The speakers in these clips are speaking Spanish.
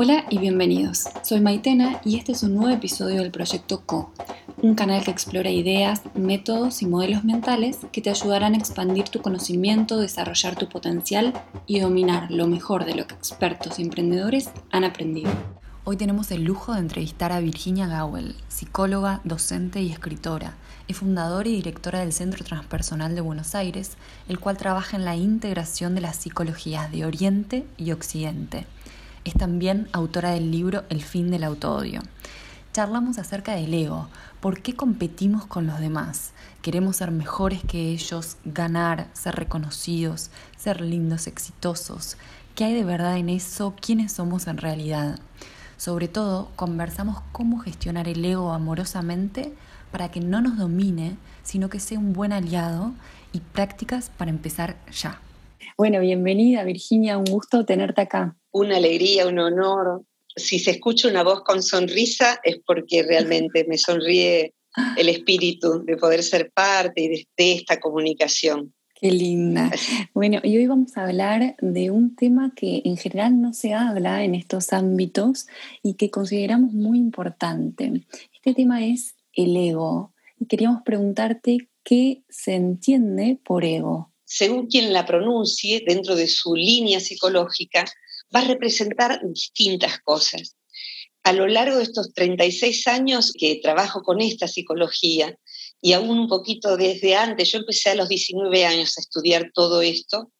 Hola y bienvenidos. Soy Maitena y este es un nuevo episodio del Proyecto Co, un canal que explora ideas, métodos y modelos mentales que te ayudarán a expandir tu conocimiento, desarrollar tu potencial y dominar lo mejor de lo que expertos y emprendedores han aprendido. Hoy tenemos el lujo de entrevistar a Virginia Gowell, psicóloga, docente y escritora. Es fundadora y directora del Centro Transpersonal de Buenos Aires, el cual trabaja en la integración de las psicologías de Oriente y Occidente. Es también autora del libro El fin del autoodio. Charlamos acerca del ego, por qué competimos con los demás. Queremos ser mejores que ellos, ganar, ser reconocidos, ser lindos, exitosos. ¿Qué hay de verdad en eso? ¿Quiénes somos en realidad? Sobre todo, conversamos cómo gestionar el ego amorosamente para que no nos domine, sino que sea un buen aliado y prácticas para empezar ya. Bueno, bienvenida Virginia, un gusto tenerte acá. Una alegría, un honor. Si se escucha una voz con sonrisa es porque realmente me sonríe el espíritu de poder ser parte de, de esta comunicación. Qué linda. Bueno, y hoy vamos a hablar de un tema que en general no se habla en estos ámbitos y que consideramos muy importante. Este tema es el ego. Y queríamos preguntarte qué se entiende por ego. Según quien la pronuncie, dentro de su línea psicológica, va a representar distintas cosas. A lo largo de estos 36 años que trabajo con esta psicología, y aún un poquito desde antes, yo empecé a los 19 años a estudiar todo esto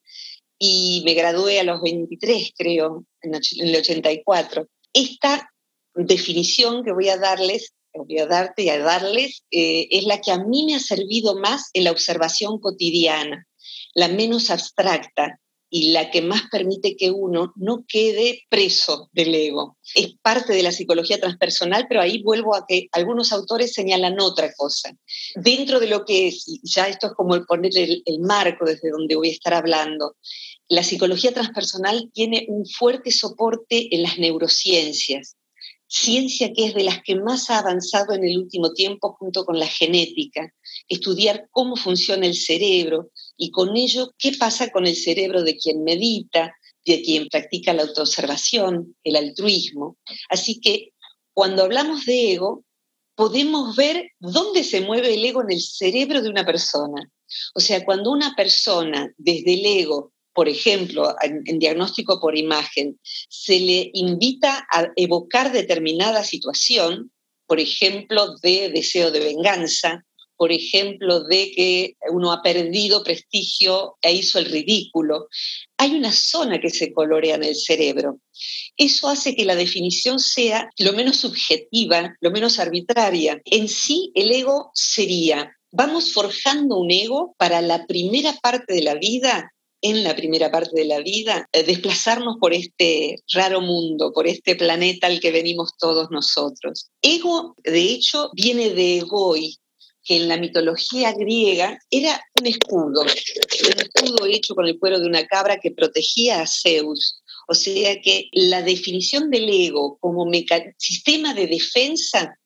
y me gradué a los 23, creo, en el 84. Esta definición que voy a darles voy a darte y a darles, eh, es la que a mí me ha servido más en la observación cotidiana, la menos abstracta y la que más permite que uno no quede preso del ego. Es parte de la psicología transpersonal, pero ahí vuelvo a que algunos autores señalan otra cosa. Dentro de lo que es, ya esto es como el poner el marco desde donde voy a estar hablando, la psicología transpersonal tiene un fuerte soporte en las neurociencias ciencia que es de las que más ha avanzado en el último tiempo junto con la genética, estudiar cómo funciona el cerebro y con ello qué pasa con el cerebro de quien medita, de quien practica la autoobservación, el altruismo. Así que cuando hablamos de ego, podemos ver dónde se mueve el ego en el cerebro de una persona. O sea, cuando una persona desde el ego por ejemplo, en, diagnóstico por imagen, se le invita a evocar determinada situación, por ejemplo, de deseo de venganza, por ejemplo, de que uno ha perdido prestigio e hizo el ridículo. Hay una zona que se colorea en el cerebro. Eso hace que la definición sea lo menos subjetiva, lo menos arbitraria. En sí, el ego sería, vamos forjando un ego para la primera parte de la vida en la primera parte de la vida, eh, desplazarnos por este raro mundo, por este planeta al que venimos todos nosotros. Ego, de hecho, viene de egoi, que en la mitología griega era un escudo, un escudo hecho con el cuero de una cabra que protegía a Zeus. O sea que la definición del ego como sistema de defensa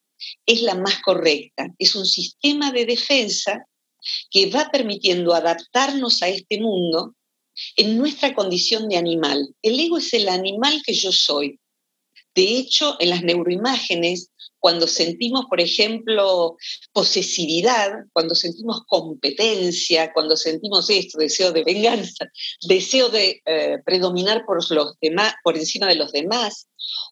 es la más correcta. Es un sistema de defensa que va permitiendo adaptarnos a este mundo en nuestra condición de animal. El ego es el animal que yo soy. De hecho, en las neuroimágenes, cuando sentimos, por ejemplo, posesividad, cuando sentimos competencia, cuando sentimos esto, deseo de venganza, deseo de eh, predominar por, los por encima de los demás,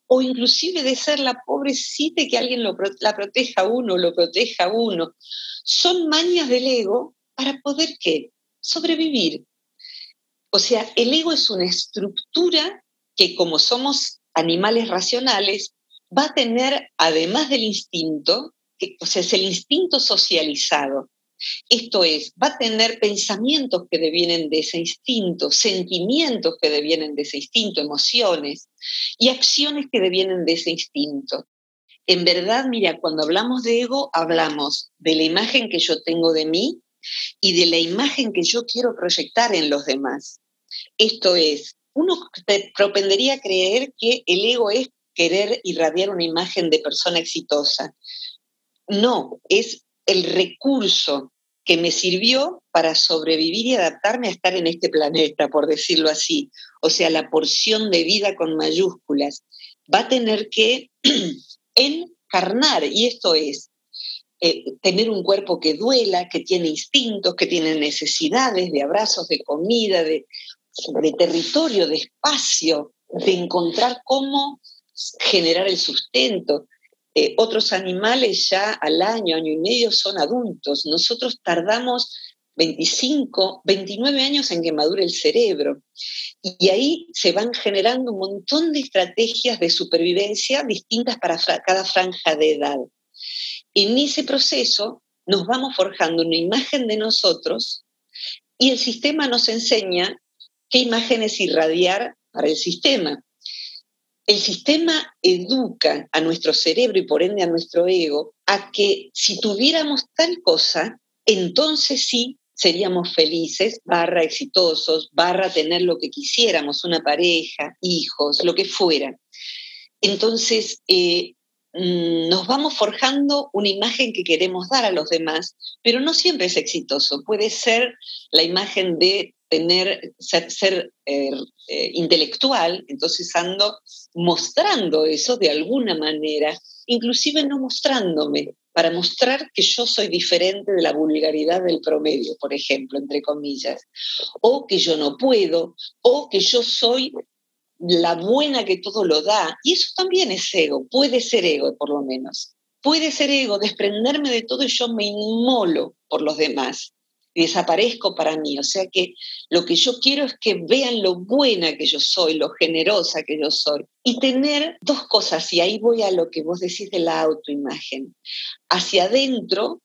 o inclusive de ser la pobrecita que alguien lo, la proteja a uno, lo proteja a uno, son mañas del ego para poder ¿qué? sobrevivir, o sea, el ego es una estructura que como somos animales racionales, va a tener, además del instinto, que, o sea, es el instinto socializado. Esto es, va a tener pensamientos que devienen de ese instinto, sentimientos que devienen de ese instinto, emociones y acciones que devienen de ese instinto. En verdad, mira, cuando hablamos de ego, hablamos de la imagen que yo tengo de mí y de la imagen que yo quiero proyectar en los demás. Esto es, uno propendería a creer que el ego es querer irradiar una imagen de persona exitosa. No, es el recurso que me sirvió para sobrevivir y adaptarme a estar en este planeta, por decirlo así. O sea, la porción de vida con mayúsculas. va a tener que encarnar, y esto es eh, tener un cuerpo que duela, que tiene instintos, que tiene necesidades de abrazos, de comida, de, de territorio, de espacio, de encontrar cómo generar el sustento. Eh, otros animales ya al año, año y medio son adultos. Nosotros tardamos 25, 29 años en que madure el cerebro. Y ahí se van generando un montón de estrategias de supervivencia distintas para cada franja de edad. En ese proceso nos vamos forjando una imagen de nosotros y el sistema nos enseña qué imágenes irradiar para el sistema. El sistema educa a nuestro cerebro y por ende a nuestro ego a que si tuviéramos tal cosa, entonces sí seríamos felices, barra exitosos, barra tener lo que quisiéramos, una pareja, hijos, lo que fuera. Entonces, eh, mm, nos vamos forjando una imagen que queremos dar a los demás, pero no siempre es exitoso. Puede ser la imagen de tener, ser, eh, eh, intelectual, entonces ando mostrando eso de alguna manera, inclusive no mostrándome, para mostrar que yo soy diferente de la vulgaridad del promedio, por ejemplo, entre comillas, o que yo no puedo, o que yo soy la buena que todo lo da. Y eso también es ego, puede ser ego por lo menos. Puede ser ego, desprenderme de todo y yo me inmolo por los demás desaparezco para mí. O sea que lo que yo quiero es que vean lo buena que yo soy, lo generosa que yo soy. Y tener dos cosas, y ahí voy a lo que vos decís de la autoimagen. Hacia adentro,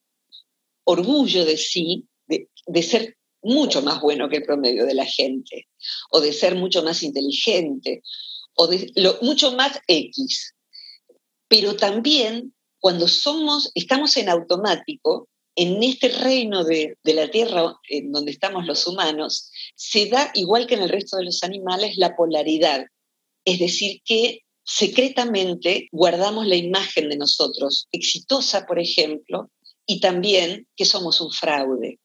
orgullo de sí, de, ser mucho más bueno que el promedio de la gente, o de ser mucho más inteligente, o de lo, mucho más X. Pero también cuando somos, estamos en automático, en este reino de, la Tierra, en donde estamos los humanos, se da, igual que en el resto de los animales, la polaridad. Es decir, que secretamente guardamos la imagen de nosotros, exitosa, por ejemplo, y también que somos un fraude.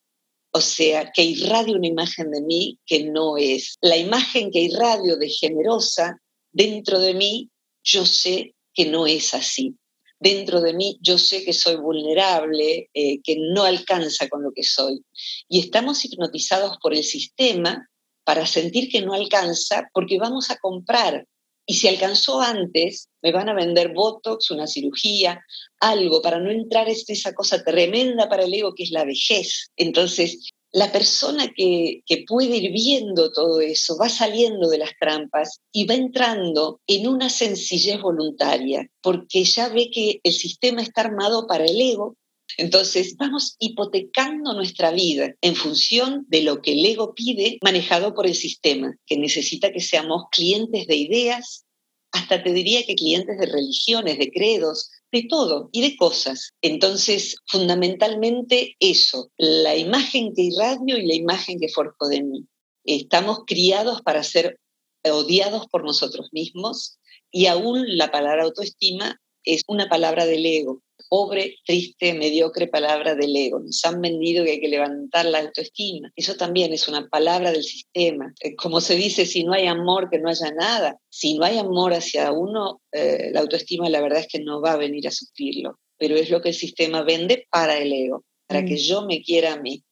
O sea, que irradio una imagen de mí que no es. La imagen que irradio de generosa dentro de mí, yo sé que no es así dentro de mí yo sé que soy vulnerable, eh, que no alcanza con lo que soy. Y estamos hipnotizados por el sistema para sentir que no alcanza porque vamos a comprar. Y si alcanzó antes, me van a vender Botox, una cirugía, algo para no entrar en esa cosa tremenda para el ego que es la vejez. Entonces, la persona que, puede ir viendo todo eso va saliendo de las trampas y va entrando en una sencillez voluntaria, porque ya ve que el sistema está armado para el ego. Entonces vamos hipotecando nuestra vida en función de lo que el ego pide, manejado por el sistema, que necesita que seamos clientes de ideas, hasta te diría que clientes de religiones, de credos, de todo y de cosas. Entonces, fundamentalmente eso, la imagen que irradio y la imagen que forjo de mí. Estamos criados para ser odiados por nosotros mismos y aún la palabra autoestima es una palabra del ego pobre, triste, mediocre palabra del ego. Nos han vendido que hay que levantar la autoestima. Eso también es una palabra del sistema. Eh, como se dice, si no hay amor, que no haya nada. Si no hay amor hacia uno, eh, la autoestima la verdad es que no va a venir a sufrirlo. Pero es lo que el sistema vende para el ego, para que mm. yo me quiera a mí.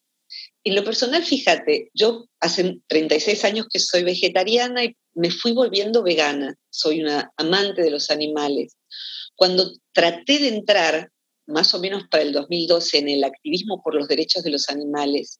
En lo personal, fíjate, yo hace 36 años que soy vegetariana y me fui volviendo vegana. Soy una amante de los animales. Cuando traté de entrar, más o menos para el 2012, en el activismo por los derechos de los animales,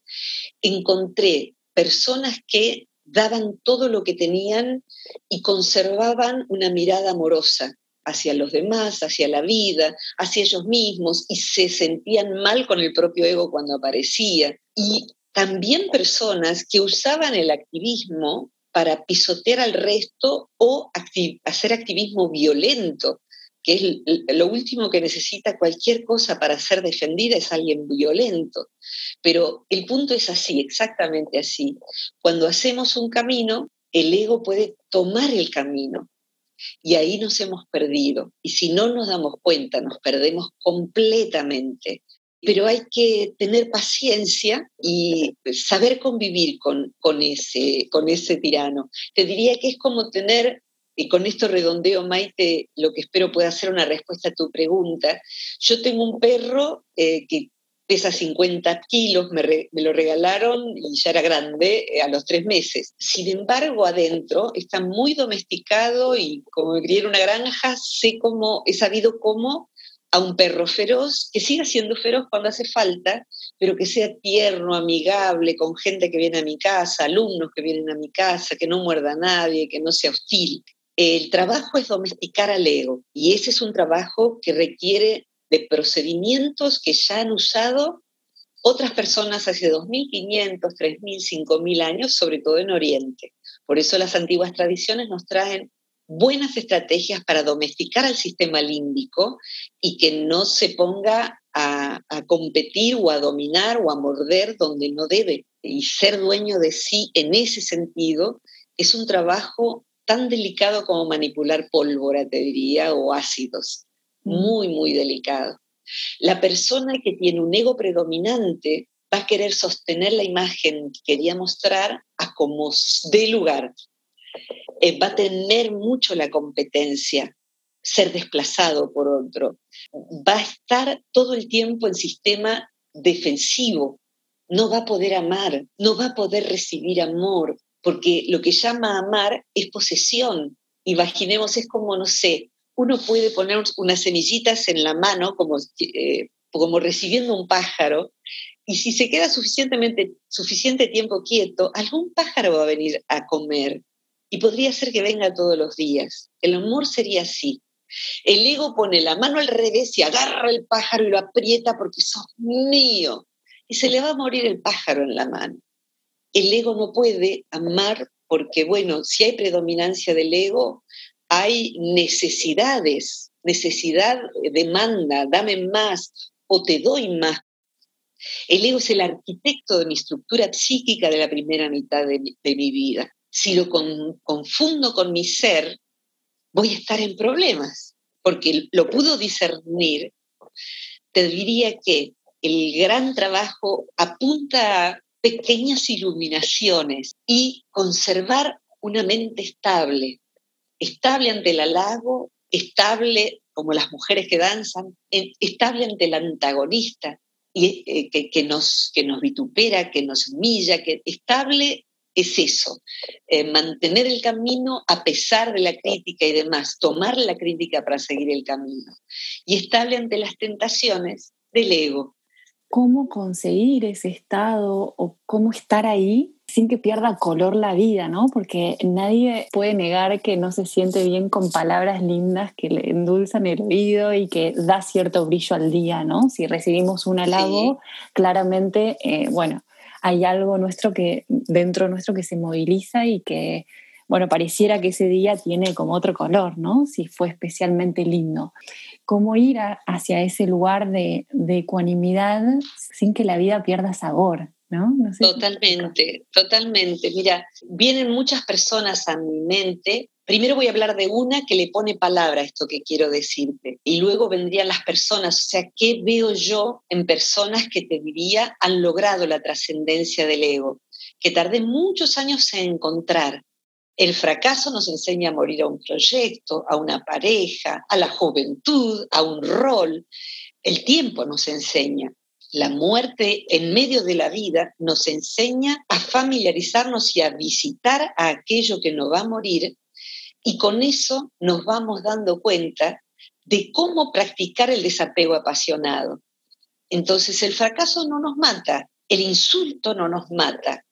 encontré personas que daban todo lo que tenían y conservaban una mirada amorosa hacia los demás, hacia la vida, hacia ellos mismos, y se sentían mal con el propio ego cuando aparecía. Y también personas que usaban el activismo para pisotear al resto o hacer activismo violento, que es lo último que necesita cualquier cosa para ser defendida es alguien violento. Pero el punto es así, exactamente así. Cuando hacemos un camino, el ego puede tomar el camino y ahí nos hemos perdido. Y si no nos damos cuenta, nos perdemos completamente. Pero hay que tener paciencia y saber convivir con, con, ese, con ese tirano. Te diría que es como tener con esto redondeo, Maite, lo que espero pueda ser una respuesta a tu pregunta. Yo tengo un perro eh, que pesa 50 kilos, me, lo regalaron y ya era grande eh, a los tres meses. Sin embargo, adentro está muy domesticado y como me crié en una granja, sé cómo, he sabido cómo a un perro feroz, que siga siendo feroz cuando hace falta, pero que sea tierno, amigable, con gente que viene a mi casa, alumnos que vienen a mi casa, que no muerda a nadie, que no sea hostil. El trabajo es domesticar al ego y ese es un trabajo que requiere de procedimientos que ya han usado otras personas hace 2.500, 3.000, 5.000 años, sobre todo en Oriente. Por eso las antiguas tradiciones nos traen buenas estrategias para domesticar al sistema límbico y que no se ponga a, a, competir o a dominar o a morder donde no debe. Y ser dueño de sí en ese sentido es un trabajo tan delicado como manipular pólvora, te diría, o ácidos. Mm. Muy, muy delicado. La persona que tiene un ego predominante va a querer sostener la imagen que quería mostrar a como dé lugar. Eh, va a tener mucho la competencia, ser desplazado por otro. Va a estar todo el tiempo en sistema defensivo. No va a poder amar, no va a poder recibir amor, porque lo que llama amar es posesión. Imaginemos, es como, no sé, uno puede poner unas semillitas en la mano como, eh, como recibiendo un pájaro, y si se queda suficientemente, suficiente tiempo quieto, algún pájaro va a venir a comer, y podría ser que venga todos los días. El amor sería así. El ego pone la mano al revés y agarra el pájaro y lo aprieta porque sos mío. Y se le va a morir el pájaro en la mano el ego no puede amar porque, bueno, si hay predominancia del ego, hay necesidades, necesidad, demanda, dame más o te doy más. El ego es el arquitecto de mi estructura psíquica de la primera mitad de mi, vida. Si lo confundo con mi ser, voy a estar en problemas, porque lo pudo discernir. Te diría que el gran trabajo apunta pequeñas iluminaciones y conservar una mente estable, estable ante el halago, estable como las mujeres que danzan, estable ante el antagonista y, eh, que, nos, que nos vitupera, que nos humilla, que estable es eso, eh, mantener el camino a pesar de la crítica y demás, tomar la crítica para seguir el camino. Y estable ante las tentaciones del ego, cómo conseguir ese estado o cómo estar ahí sin que pierda color la vida, ¿no? Porque nadie puede negar que no se siente bien con palabras lindas que le endulzan el oído y que da cierto brillo al día, ¿no? Si recibimos un halago, claramente, eh, bueno, hay algo nuestro que, dentro nuestro que se moviliza y que, bueno, pareciera que ese día tiene como otro color, ¿no? Si fue especialmente lindo cómo ir hacia ese lugar de, ecuanimidad sin que la vida pierda sabor. ¿no? totalmente, totalmente. Mira, vienen muchas personas a mi mente. Primero voy a hablar de una que le pone palabra a esto que quiero decirte. Y luego vendrían las personas. O sea, ¿qué veo yo en personas que te diría han logrado la trascendencia del ego? Que tardé muchos años en encontrar. El fracaso nos enseña a morir a un proyecto, a una pareja, a la juventud, a un rol. El tiempo nos enseña. La muerte en medio de la vida nos enseña a familiarizarnos y a visitar a aquello que nos va a morir y con eso nos vamos dando cuenta de cómo practicar el desapego apasionado. Entonces el fracaso no nos mata, el insulto no nos mata,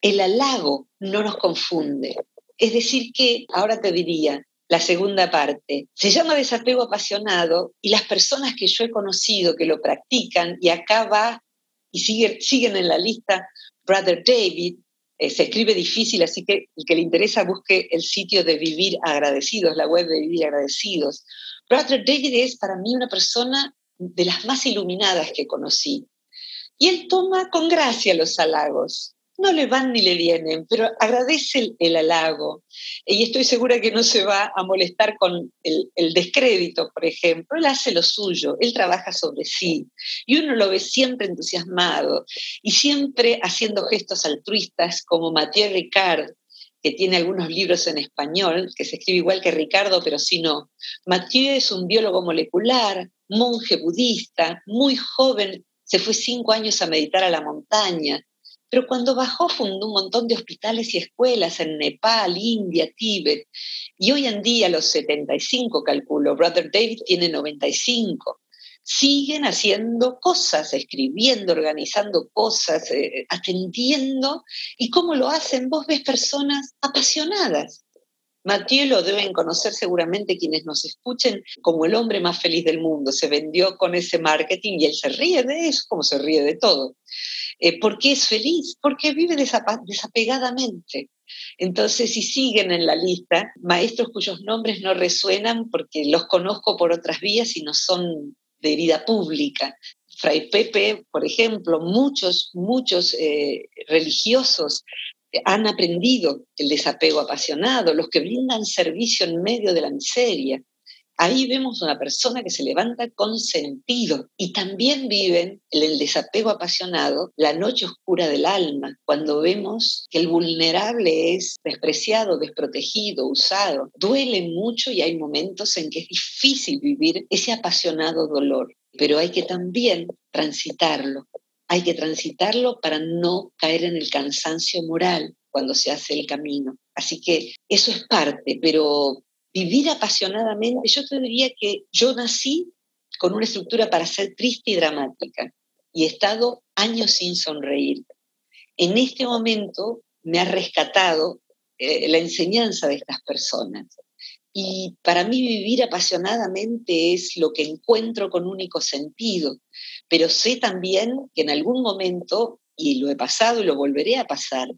el halago no nos confunde, es decir, que ahora te diría, la segunda parte. Se llama desapego apasionado y las personas que yo he conocido que lo practican, y acá va y siguen en la lista, Brother David, eh, se escribe difícil, así que el que le interesa busque el sitio de Vivir Agradecidos, la web de Vivir Agradecidos. Brother David es para mí una persona de las más iluminadas que conocí. Y él toma con gracia los halagos no le van ni le vienen, pero agradece el, halago y estoy segura que no se va a molestar con el, el, descrédito, por ejemplo. Él hace lo suyo, él trabaja sobre sí y uno lo ve siempre entusiasmado y siempre haciendo gestos altruistas como Mathieu Ricard, que tiene algunos libros en español, que se escribe igual que Ricardo, pero si no. Mathieu es un biólogo molecular, monje budista, muy joven, se fue cinco años a meditar a la montaña, pero cuando bajó fundó un montón de hospitales y escuelas en Nepal, India, Tíbet, y hoy en día, los 75, calculo, Brother David tiene 95 siguen haciendo cosas, escribiendo, organizando cosas, eh, atendiendo. ¿Y cómo lo hacen? Vos ves personas apasionadas. Mathieu lo deben conocer seguramente quienes nos escuchen como el hombre más feliz del mundo. Se vendió con ese marketing y él se ríe de eso, como se ríe de todo. Eh, ¿Por qué es feliz? Porque vive desapegadamente. Entonces, si siguen en la lista, maestros cuyos nombres no resuenan porque los conozco por otras vías y no son de vida pública. Fray Pepe, por ejemplo, muchos, muchos eh, religiosos han aprendido el desapego apasionado, los que brindan servicio en medio de la miseria. Ahí vemos una persona que se levanta con sentido y también viven el desapego apasionado, la noche oscura del alma, cuando vemos que el vulnerable es despreciado, desprotegido, usado. Duele mucho y hay momentos en que es difícil vivir ese apasionado dolor, pero hay que también transitarlo. Hay que transitarlo para no caer en el cansancio moral cuando se hace el camino. Así que eso es parte, pero vivir apasionadamente, yo te diría que yo nací con una estructura para ser triste y dramática y he estado años sin sonreír. En este momento me ha rescatado eh, la enseñanza de estas personas. Y para mí vivir apasionadamente es lo que encuentro con único sentido, pero sé también que en algún momento, y lo he pasado y lo volveré a pasar,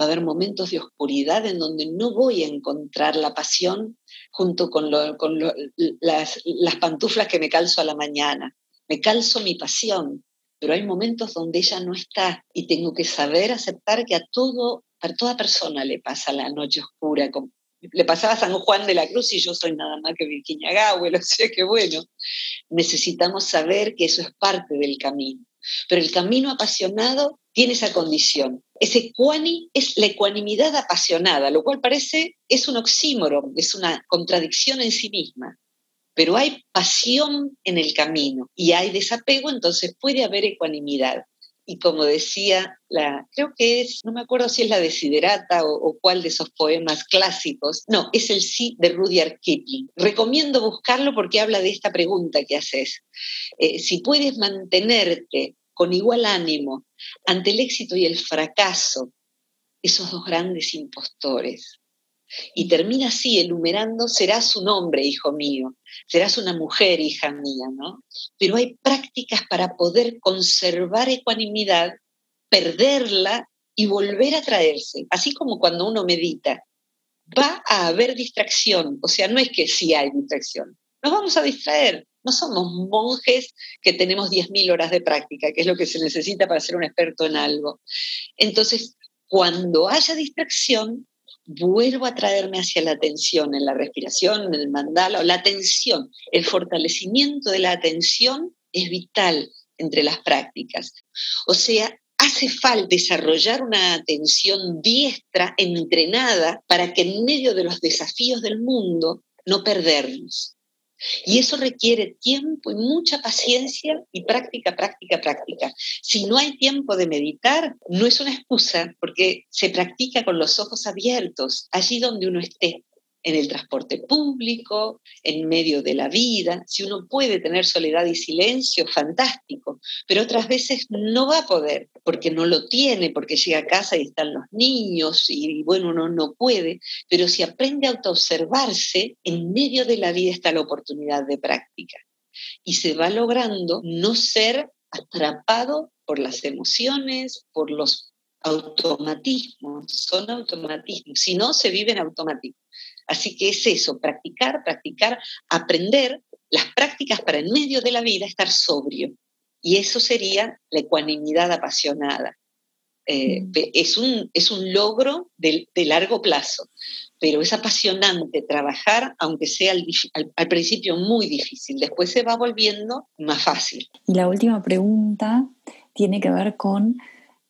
va a haber momentos de oscuridad en donde no voy a encontrar la pasión junto con, las, las pantuflas que me calzo a la mañana. Me calzo mi pasión, pero hay momentos donde ella no está y tengo que saber aceptar que a todo, a toda persona le pasa la noche oscura. Le pasaba San Juan de la Cruz y yo soy nada más que Virginia Gawel, o sea que bueno, necesitamos saber que eso es parte del camino. Pero el camino apasionado tiene esa condición. Ese ecuani es la ecuanimidad apasionada, lo cual parece, es un oxímoron, es una contradicción en sí misma. Pero hay pasión en el camino y hay desapego, entonces puede haber ecuanimidad. Y como decía, la, creo que es, no me acuerdo si es la Desiderata o, o cuál de esos poemas clásicos, no, es el sí de Rudyard Kipling. Recomiendo buscarlo porque habla de esta pregunta que haces. Eh, si puedes mantenerte con igual ánimo ante el éxito y el fracaso, esos dos grandes impostores. Y termina así, enumerando, serás un hombre, hijo mío, serás una mujer, hija mía, ¿no? Pero hay prácticas para poder conservar ecuanimidad, perderla y volver a traerse, así como cuando uno medita. Va a haber distracción, o sea, no es que sí hay distracción, nos vamos a distraer, no somos monjes que tenemos 10.000 horas de práctica, que es lo que se necesita para ser un experto en algo. Entonces, cuando haya distracción, vuelvo a traerme hacia la atención, en la respiración, en el mandala, o la atención. El fortalecimiento de la atención es vital entre las prácticas. O sea, hace falta desarrollar una atención diestra, entrenada, para que en medio de los desafíos del mundo no perdernos. Y eso requiere tiempo y mucha paciencia y práctica, práctica, práctica. Si no hay tiempo de meditar, no es una excusa porque se practica con los ojos abiertos, allí donde uno esté en el transporte público, en medio de la vida. Si uno puede tener soledad y silencio, fantástico, pero otras veces no va a poder porque no lo tiene, porque llega a casa y están los niños y bueno, uno no puede, pero si aprende a autoobservarse, en medio de la vida está la oportunidad de práctica. Y se va logrando no ser atrapado por las emociones, por los automatismos, son automatismos, si no se viven automáticos. Así que es eso, practicar, practicar, aprender las prácticas para en medio de la vida estar sobrio. Y eso sería la ecuanimidad apasionada. Eh, mm. es, un, es un logro de, largo plazo, pero es apasionante trabajar, aunque sea al, al, principio muy difícil, después se va volviendo más fácil. Y la última pregunta tiene que ver con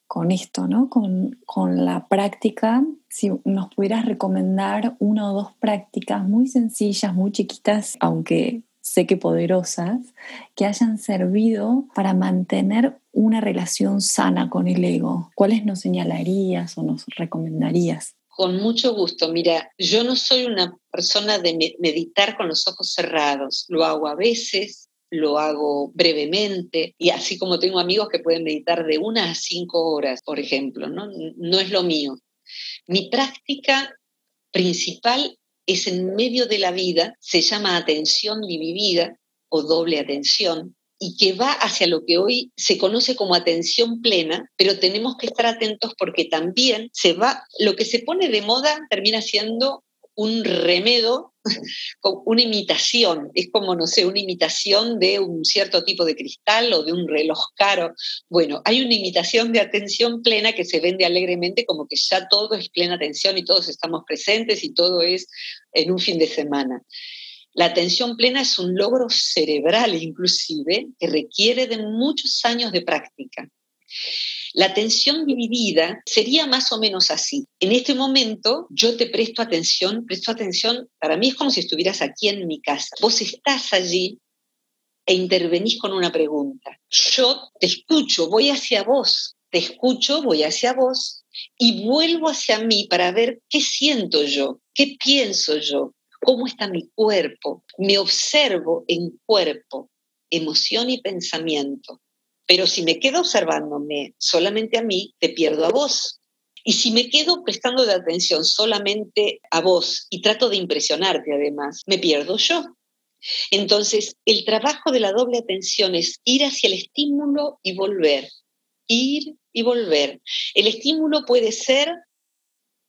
con esto, ¿no? Con, con, la práctica, si nos pudieras recomendar una o dos prácticas muy sencillas, muy chiquitas, aunque sé que poderosas, que hayan servido para mantener una relación sana con el ego. ¿Cuáles nos señalarías o nos recomendarías? Con mucho gusto. Mira, yo no soy una persona de meditar con los ojos cerrados. Lo hago a veces, lo hago brevemente y así como tengo amigos que pueden meditar de una a cinco horas, por ejemplo, ¿no? No es lo mío. Mi práctica principal es en medio de la vida, se llama atención dividida o doble atención, y que va hacia lo que hoy se conoce como atención plena, pero tenemos que estar atentos porque también se va, lo que se pone de moda termina siendo un remedo, una imitación, es como, no sé, una imitación de un cierto tipo de cristal o de un reloj caro. Bueno, hay una imitación de atención plena que se vende alegremente como que ya todo es plena atención y todos estamos presentes y todo es en un fin de semana. La atención plena es un logro cerebral inclusive que requiere de muchos años de práctica. La atención dividida sería más o menos así. En este momento yo te presto atención, presto atención, para mí es como si estuvieras aquí en mi casa. Vos estás allí e intervenís con una pregunta. Yo te escucho, voy hacia vos, te escucho, voy hacia vos y vuelvo hacia mí para ver qué siento yo, qué pienso yo, cómo está mi cuerpo, me observo en cuerpo, emoción y pensamiento. Pero si me quedo observándome solamente a mí, te pierdo a vos. Y si me quedo prestando atención solamente a vos y trato de impresionarte además, me pierdo yo. Entonces, el trabajo de la doble atención es ir hacia el estímulo y volver, ir y volver. El estímulo puede ser,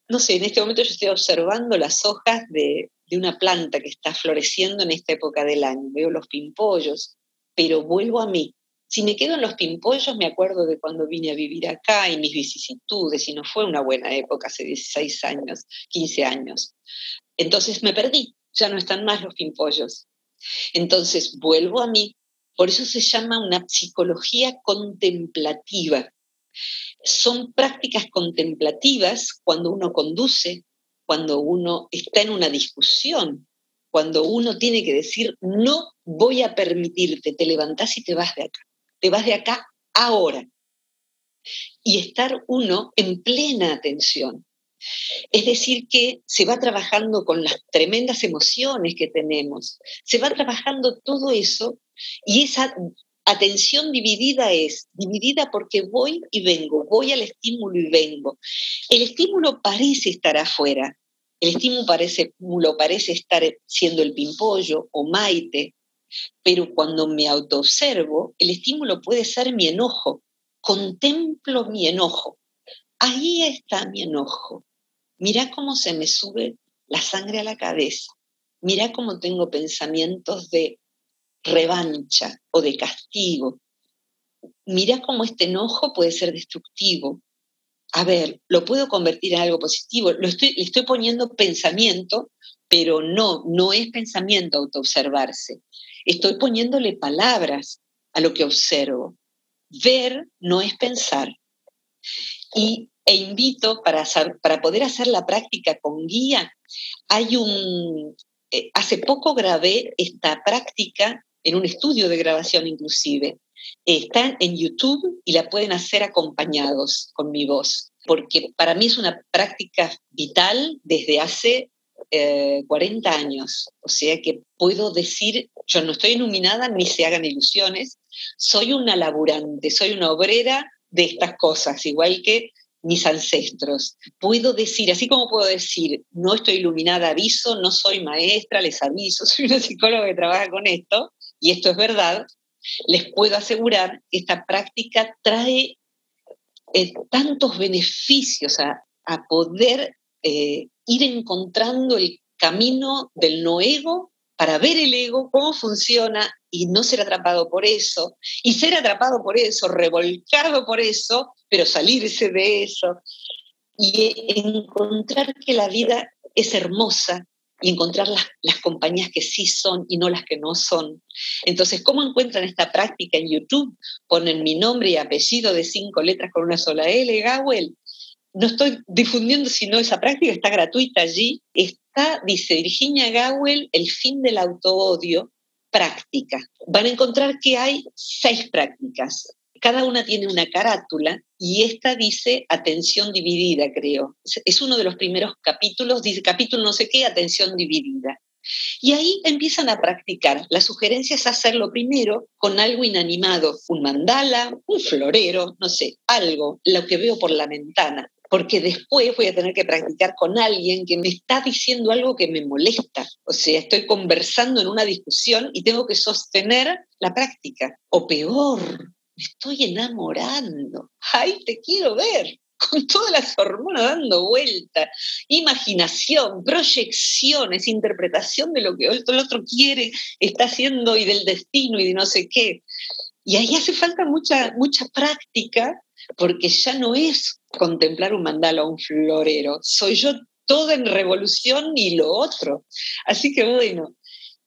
no sé, en este momento yo estoy observando las hojas de, de una planta que está floreciendo en esta época del año. Veo los pimpollos, pero vuelvo a mí. Si me quedo en los pimpollos, me acuerdo de cuando vine a vivir acá y mis vicisitudes, y no fue una buena época hace 16 años, 15 años. Entonces me perdí, ya no están más los pimpollos. Entonces vuelvo a mí, por eso se llama una psicología contemplativa. Son prácticas contemplativas cuando uno conduce, cuando uno está en una discusión, cuando uno tiene que decir, no voy a permitirte, te levantás y te vas de acá, te vas de acá ahora. Y estar uno en plena atención. Es decir, que se va trabajando con las tremendas emociones que tenemos, se va trabajando todo eso y esa Atención dividida es, dividida porque voy y vengo, voy al estímulo y vengo. El estímulo parece estar afuera, el estímulo parece, parece estar siendo el pimpollo o Maite, pero cuando me autoobservo, el estímulo puede ser mi enojo. Contemplo mi enojo. Ahí está mi enojo. Mira cómo se me sube la sangre a la cabeza. Mira cómo tengo pensamientos de revancha o de castigo. Mira cómo este enojo puede ser destructivo. A ver, lo puedo convertir en algo positivo. Lo estoy, le estoy poniendo pensamiento, pero no, no es pensamiento autoobservarse. Estoy poniéndole palabras a lo que observo. Ver no es pensar. Y, e invito para, para poder hacer la práctica con guía, hay un, eh, hace poco grabé esta práctica en un estudio de grabación inclusive. Están en YouTube y la pueden hacer acompañados con mi voz, porque para mí es una práctica vital desde hace 40 eh, años. O sea que puedo decir, yo no estoy iluminada ni se hagan ilusiones, soy una laburante, soy una obrera de estas cosas, igual que mis ancestros. Puedo decir, así como puedo decir, no estoy iluminada, aviso, no soy maestra, les aviso, soy una psicóloga que trabaja con esto, y esto es verdad, les puedo asegurar que esta práctica trae eh, tantos beneficios a, poder eh, ir encontrando el camino del no ego para ver el ego, cómo funciona y no ser atrapado por eso, y ser atrapado por eso, revolcado por eso, pero salirse de eso, y encontrar que la vida es hermosa, y encontrar las, las, compañías que sí son y no las que no son. Entonces, ¿cómo encuentran esta práctica en YouTube? Ponen mi nombre y apellido de cinco letras con una sola L, Gawel. No estoy difundiendo sino esa práctica, está gratuita allí. Está, dice Virginia Gawel, el fin del autoodio, práctica. Van a encontrar que hay seis prácticas. Cada una tiene una carátula y esta dice atención dividida, creo. Es uno de los primeros capítulos, dice capítulo no sé qué, atención dividida. Y ahí empiezan a practicar. La sugerencia es hacerlo primero con algo inanimado, un mandala, un florero, no sé, algo, lo que veo por la ventana porque después voy a tener que practicar con alguien que me está diciendo algo que me molesta. O sea, estoy conversando en una discusión y tengo que sostener la práctica. O peor, me estoy enamorando. ¡Ay, te quiero ver! Con todas las hormonas dando vuelta, imaginación, proyecciones, interpretación de lo que el otro quiere, está haciendo y del destino y de no sé qué. Y ahí hace falta mucha, mucha práctica porque ya no es contemplar un mandala o un florero, soy yo todo en revolución y lo otro. Así que bueno,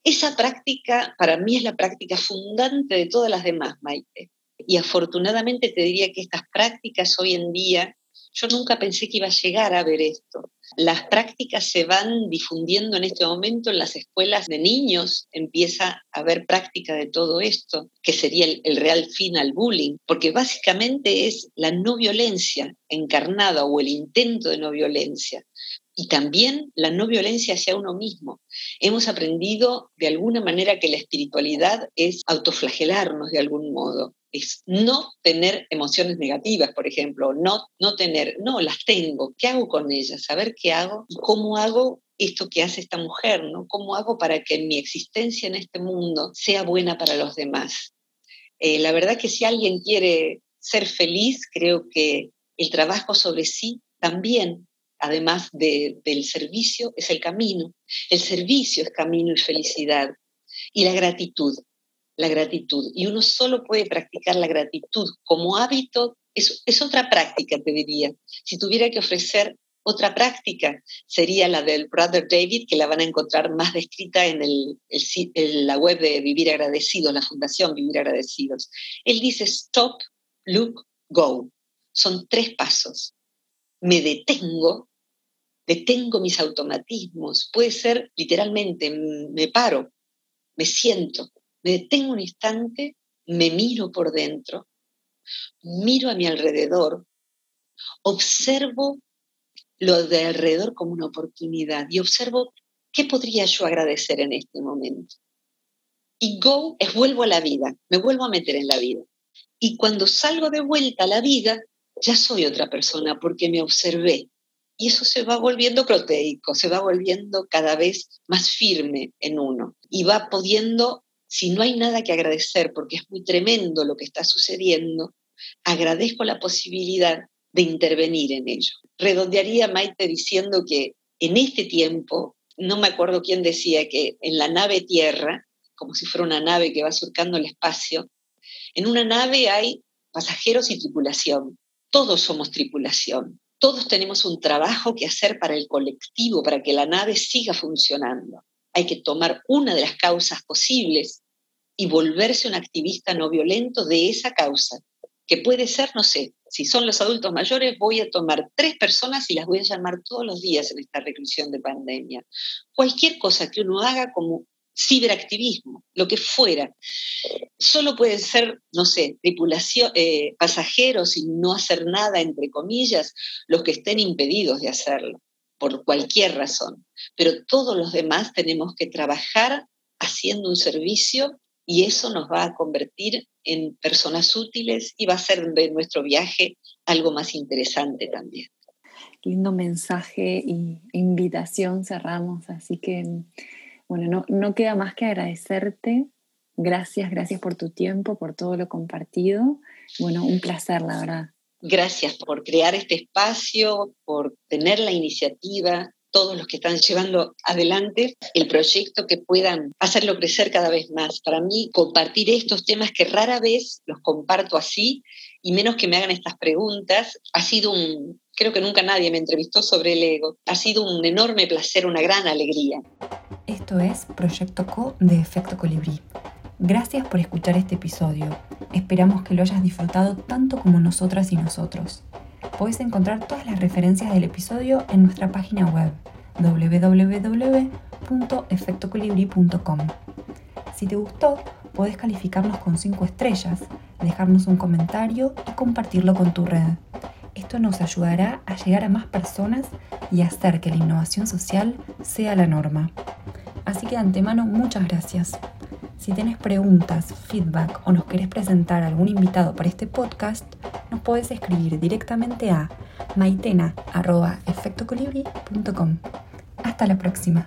esa práctica para mí es la práctica fundante de todas las demás, Maite. Y afortunadamente te diría que estas prácticas hoy en día, yo nunca pensé que iba a llegar a ver esto. Las prácticas se van difundiendo en este momento en las escuelas de niños, empieza a haber práctica de todo esto, que sería el, real fin al bullying, porque básicamente es la no violencia encarnada o el intento de no violencia y también la no violencia hacia uno mismo. Hemos aprendido de alguna manera que la espiritualidad es autoflagelarnos de algún modo es no tener emociones negativas, por ejemplo, no, no tener, no, las tengo, ¿qué hago con ellas? Saber qué hago cómo hago esto que hace esta mujer, ¿no? ¿Cómo hago para que mi existencia en este mundo sea buena para los demás? Eh, la verdad que si alguien quiere ser feliz, creo que el trabajo sobre sí también, además del servicio, es el camino. El servicio es camino y felicidad. Y la gratitud la gratitud. Y uno solo puede practicar la gratitud como hábito, es, es otra práctica, te diría. Si tuviera que ofrecer otra práctica, sería la del Brother David, que la van a encontrar más descrita en, el, en la web de Vivir Agradecidos, la Fundación Vivir Agradecidos. Él dice stop, look, go. Son tres pasos. Me detengo, detengo mis automatismos. Puede ser literalmente, me paro, me siento, me detengo un instante, me miro por dentro, miro a mi alrededor, observo lo de alrededor como una oportunidad y observo qué podría yo agradecer en este momento. Y go es vuelvo a la vida, me vuelvo a meter en la vida. Y cuando salgo de vuelta a la vida, ya soy otra persona porque me observé. Y eso se va volviendo proteico, se va volviendo cada vez más firme en uno y va pudiendo si no hay nada que agradecer porque es muy tremendo lo que está sucediendo, agradezco la posibilidad de intervenir en ello. Redondearía Maite diciendo que en este tiempo, no me acuerdo quién decía que en la nave Tierra, como si fuera una nave que va surcando el espacio, en una nave hay pasajeros y tripulación. Todos somos tripulación. Todos tenemos un trabajo que hacer para el colectivo, para que la nave siga funcionando. Hay que tomar una de las causas posibles y volverse un activista no violento de esa causa, que puede ser, no sé, si son los adultos mayores, voy a tomar tres personas y las voy a llamar todos los días en esta reclusión de pandemia. Cualquier cosa que uno haga como ciberactivismo, lo que fuera. Solo puede ser, no sé, tripulación, eh, pasajeros y no hacer nada, entre comillas, los que estén impedidos de hacerlo, por cualquier razón. Pero todos los demás tenemos que trabajar haciendo un servicio y eso nos va a convertir en personas útiles y va a ser de nuestro viaje algo más interesante también. Lindo mensaje y invitación cerramos, así que bueno, no, no queda más que agradecerte. Gracias, gracias por tu tiempo, por todo lo compartido. Bueno, un placer, la verdad. Gracias por crear este espacio, por tener la iniciativa todos los que están llevando adelante el proyecto que puedan hacerlo crecer cada vez más. Para mí, compartir estos temas que rara vez los comparto así y menos que me hagan estas preguntas, ha sido un, Creo que nunca nadie me entrevistó sobre el ego. Ha sido un enorme placer, una gran alegría. Esto es Proyecto Co de Efecto Colibrí. Gracias por escuchar este episodio. Esperamos que lo hayas disfrutado tanto como nosotras y nosotros. Puedes encontrar todas las referencias del episodio en nuestra página web www.efectocolibri.com. Si te gustó, puedes calificarnos con 5 estrellas, dejarnos un comentario y compartirlo con tu red. Esto nos ayudará a llegar a más personas y hacer que la innovación social sea la norma. Así que de antemano, muchas gracias. Si tienes preguntas, feedback o nos querés presentar algún invitado para este podcast, nos podés escribir directamente a maitena.efectocolibri.com. Hasta la próxima.